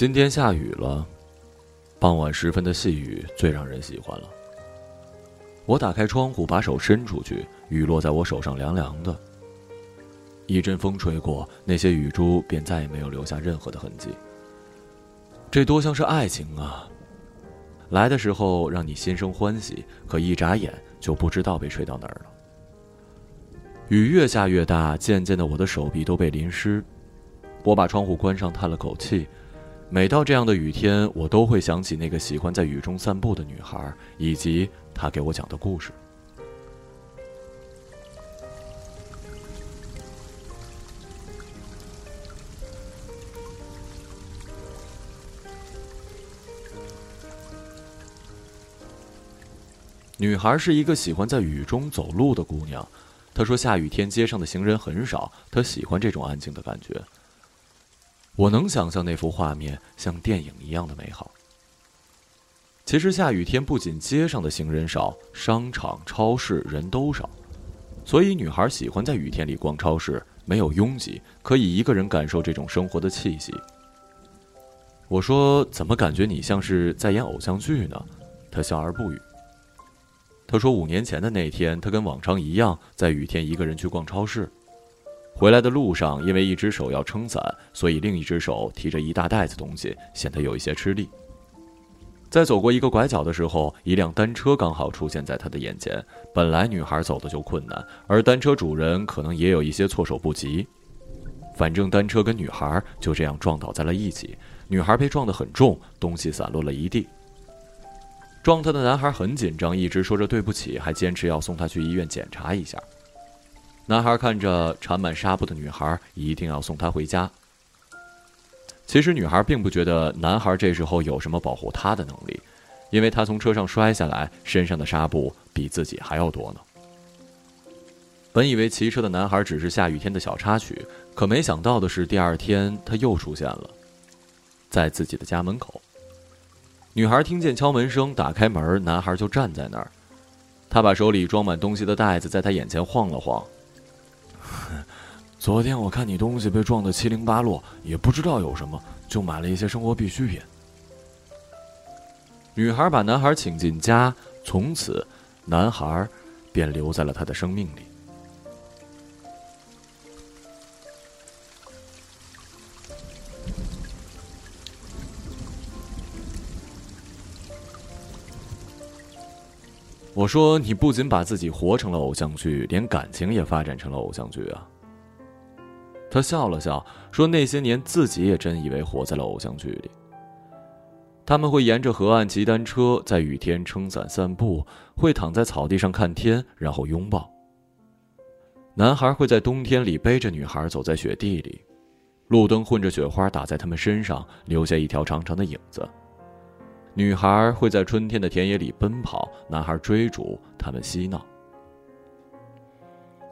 今天下雨了，傍晚时分的细雨最让人喜欢了。我打开窗户，把手伸出去，雨落在我手上，凉凉的。一阵风吹过，那些雨珠便再也没有留下任何的痕迹。这多像是爱情啊！来的时候让你心生欢喜，可一眨眼就不知道被吹到哪儿了。雨越下越大，渐渐的我的手臂都被淋湿。我把窗户关上，叹了口气。每到这样的雨天，我都会想起那个喜欢在雨中散步的女孩，以及她给我讲的故事。女孩是一个喜欢在雨中走路的姑娘，她说下雨天街上的行人很少，她喜欢这种安静的感觉。我能想象那幅画面像电影一样的美好。其实下雨天不仅街上的行人少，商场、超市人都少，所以女孩喜欢在雨天里逛超市，没有拥挤，可以一个人感受这种生活的气息。我说：“怎么感觉你像是在演偶像剧呢？”她笑而不语。她说：“五年前的那天，她跟往常一样，在雨天一个人去逛超市。”回来的路上，因为一只手要撑伞，所以另一只手提着一大袋子东西，显得有一些吃力。在走过一个拐角的时候，一辆单车刚好出现在他的眼前。本来女孩走的就困难，而单车主人可能也有一些措手不及。反正单车跟女孩就这样撞倒在了一起，女孩被撞得很重，东西散落了一地。撞她的男孩很紧张，一直说着对不起，还坚持要送她去医院检查一下。男孩看着缠满纱布的女孩，一定要送她回家。其实女孩并不觉得男孩这时候有什么保护她的能力，因为他从车上摔下来，身上的纱布比自己还要多呢。本以为骑车的男孩只是下雨天的小插曲，可没想到的是，第二天他又出现了，在自己的家门口。女孩听见敲门声，打开门，男孩就站在那儿，他把手里装满东西的袋子在他眼前晃了晃。昨天我看你东西被撞得七零八落，也不知道有什么，就买了一些生活必需品。女孩把男孩请进家，从此，男孩便留在了她的生命里。我说：“你不仅把自己活成了偶像剧，连感情也发展成了偶像剧啊。”他笑了笑，说：“那些年自己也真以为活在了偶像剧里。他们会沿着河岸骑单车，在雨天撑伞散步，会躺在草地上看天，然后拥抱。男孩会在冬天里背着女孩走在雪地里，路灯混着雪花打在他们身上，留下一条长长的影子。”女孩会在春天的田野里奔跑，男孩追逐，他们嬉闹。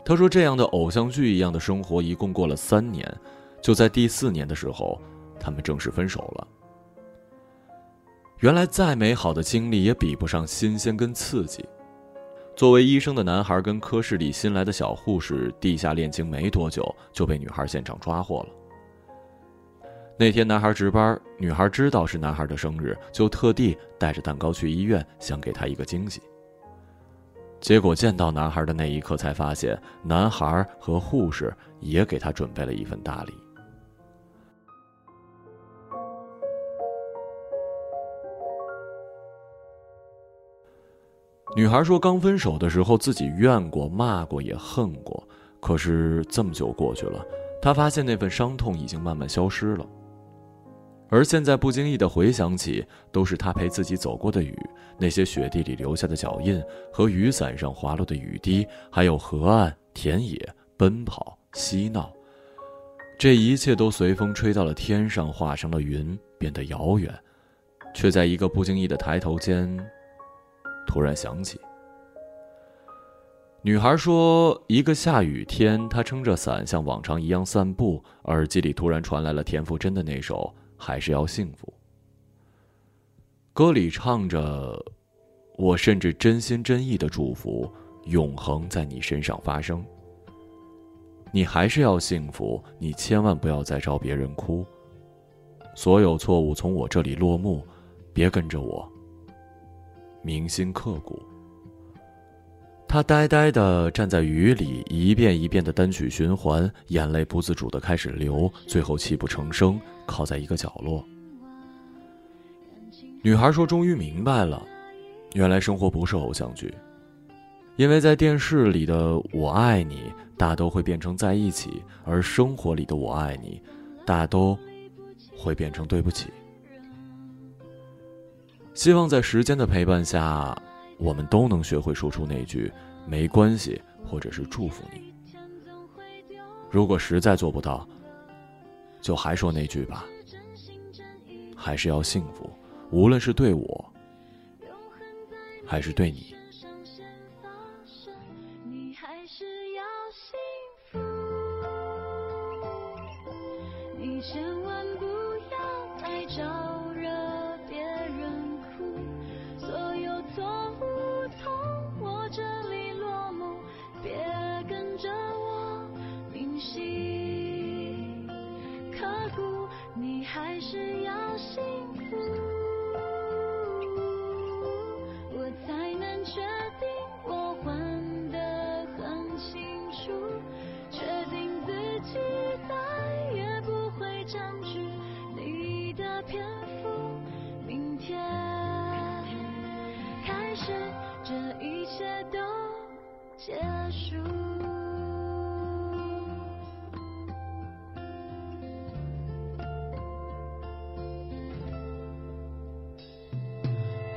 他说：“这样的偶像剧一样的生活，一共过了三年，就在第四年的时候，他们正式分手了。原来，再美好的经历也比不上新鲜跟刺激。作为医生的男孩跟科室里新来的小护士地下恋情没多久，就被女孩现场抓获了。”那天男孩值班，女孩知道是男孩的生日，就特地带着蛋糕去医院，想给他一个惊喜。结果见到男孩的那一刻，才发现男孩和护士也给他准备了一份大礼。女孩说，刚分手的时候自己怨过、骂过、也恨过，可是这么久过去了，她发现那份伤痛已经慢慢消失了。而现在不经意的回想起，都是他陪自己走过的雨，那些雪地里留下的脚印和雨伞上滑落的雨滴，还有河岸、田野、奔跑、嬉闹，这一切都随风吹到了天上，化成了云，变得遥远，却在一个不经意的抬头间，突然想起。女孩说：“一个下雨天，她撑着伞像往常一样散步，耳机里突然传来了田馥甄的那首。”还是要幸福。歌里唱着：“我甚至真心真意的祝福，永恒在你身上发生。你还是要幸福，你千万不要再招别人哭。所有错误从我这里落幕，别跟着我。铭心刻骨。他呆呆的站在雨里，一遍一遍的单曲循环，眼泪不自主的开始流，最后泣不成声，靠在一个角落。女孩说：“终于明白了，原来生活不是偶像剧，因为在电视里的我爱你，大都会变成在一起，而生活里的我爱你，大都会变成对不起。”希望在时间的陪伴下，我们都能学会说出那句“没关系”或者是祝福你。如果实在做不到，就还说那句吧，还是要幸福。无论是对我，还是对你。千万不要太着结束。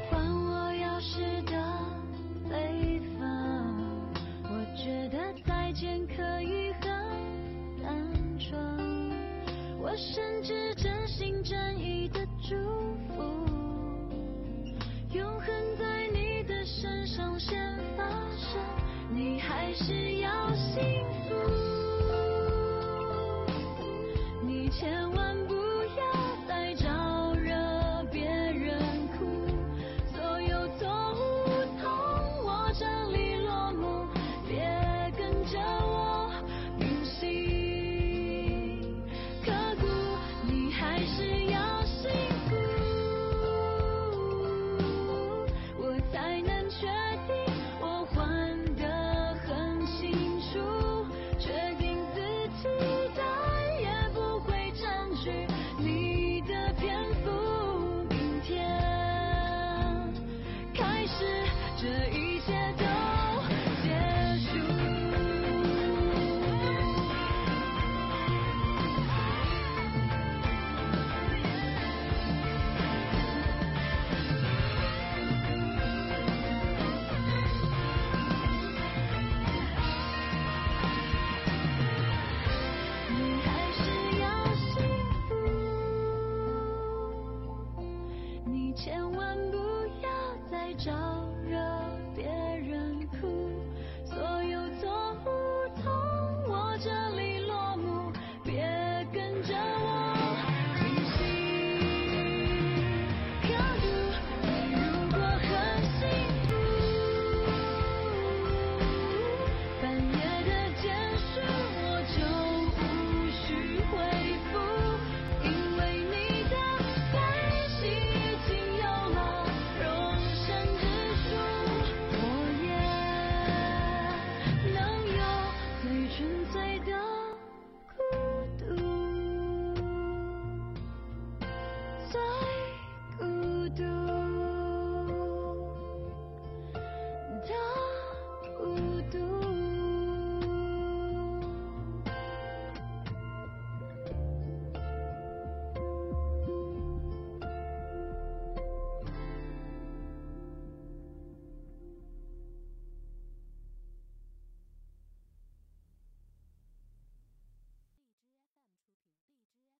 还我钥匙的北方，我觉得再见可以很单纯。我甚至真心真意的祝福，永恒在你的身上先发生。你还是要幸福，你千